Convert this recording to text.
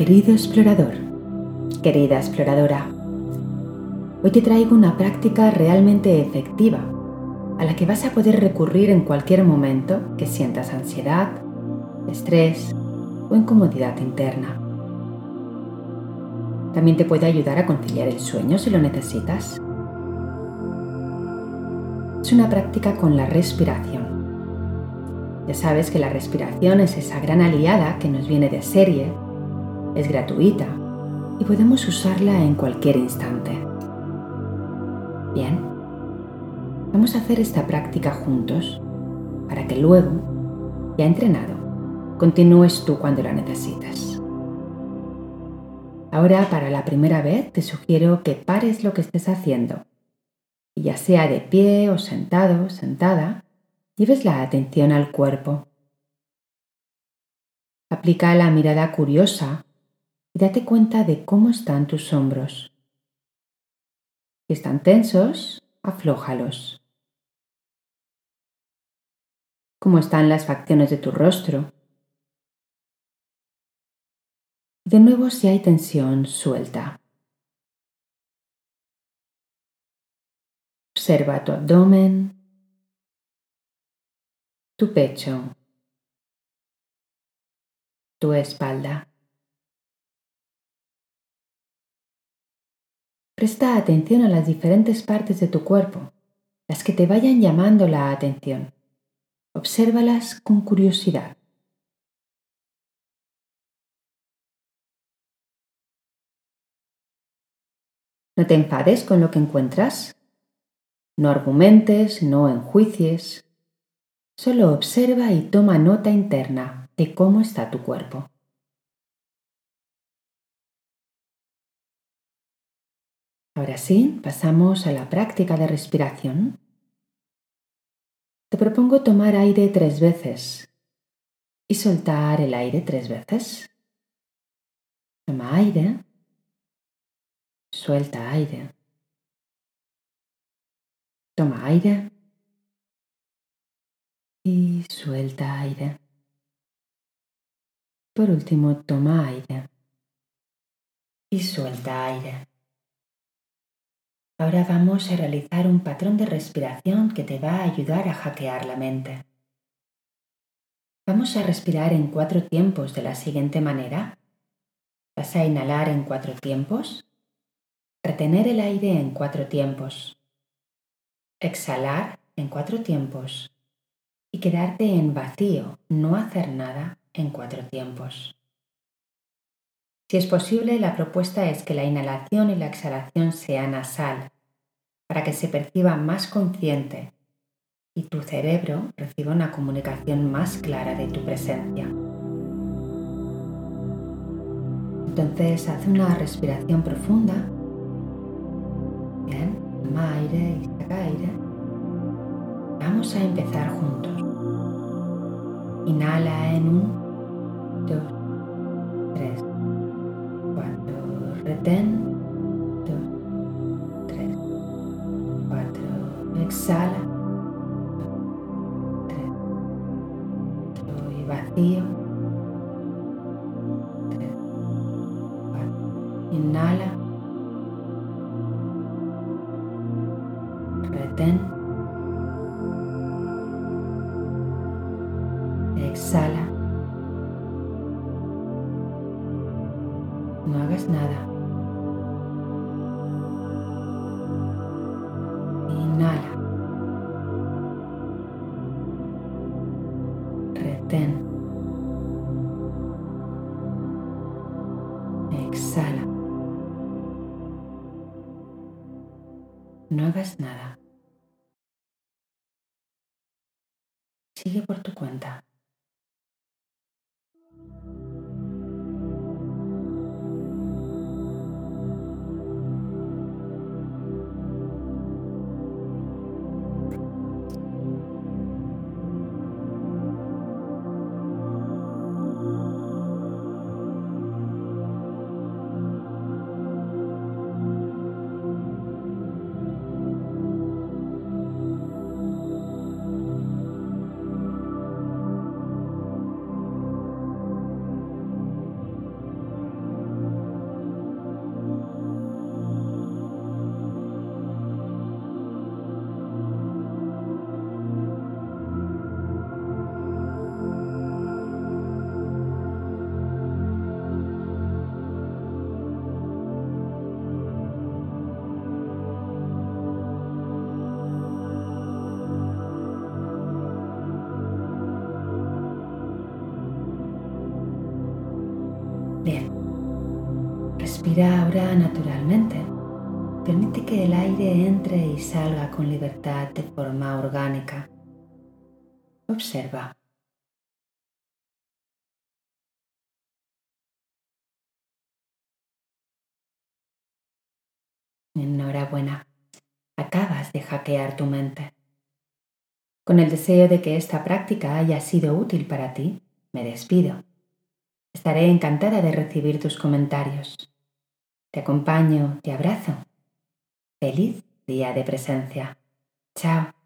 Querido explorador, querida exploradora, hoy te traigo una práctica realmente efectiva a la que vas a poder recurrir en cualquier momento que sientas ansiedad, estrés o incomodidad interna. También te puede ayudar a conciliar el sueño si lo necesitas. Es una práctica con la respiración. Ya sabes que la respiración es esa gran aliada que nos viene de serie es gratuita y podemos usarla en cualquier instante. Bien, vamos a hacer esta práctica juntos para que luego, ya entrenado, continúes tú cuando la necesites. Ahora, para la primera vez, te sugiero que pares lo que estés haciendo y ya sea de pie o sentado, sentada, lleves la atención al cuerpo. Aplica la mirada curiosa date cuenta de cómo están tus hombros. Si están tensos, aflójalos. Cómo están las facciones de tu rostro. De nuevo, si hay tensión, suelta. Observa tu abdomen, tu pecho, tu espalda. Presta atención a las diferentes partes de tu cuerpo, las que te vayan llamando la atención. Obsérvalas con curiosidad. No te enfades con lo que encuentras. No argumentes, no enjuicies. Solo observa y toma nota interna de cómo está tu cuerpo. Ahora sí, pasamos a la práctica de respiración. Te propongo tomar aire tres veces y soltar el aire tres veces. Toma aire, suelta aire. Toma aire y suelta aire. Por último, toma aire y suelta aire. Ahora vamos a realizar un patrón de respiración que te va a ayudar a hackear la mente. Vamos a respirar en cuatro tiempos de la siguiente manera. Vas a inhalar en cuatro tiempos, retener el aire en cuatro tiempos, exhalar en cuatro tiempos y quedarte en vacío, no hacer nada en cuatro tiempos. Si es posible, la propuesta es que la inhalación y la exhalación sea nasal, para que se perciba más consciente y tu cerebro reciba una comunicación más clara de tu presencia. Entonces haz una respiración profunda. Bien, toma aire y saca aire. Vamos a empezar juntos. Inhala en un, dos, retén, dos, tres, cuatro, exhala, tres, cuatro y vacío, tres, cuatro, inhala, retén, exhala. No hagas nada. Retén. Exhala. No hagas nada. Sigue por tu cuenta. Naturalmente, permite que el aire entre y salga con libertad de forma orgánica. Observa. Enhorabuena. Acabas de hackear tu mente. Con el deseo de que esta práctica haya sido útil para ti, me despido. Estaré encantada de recibir tus comentarios. Te acompaño, te abrazo. Feliz día de presencia. Chao.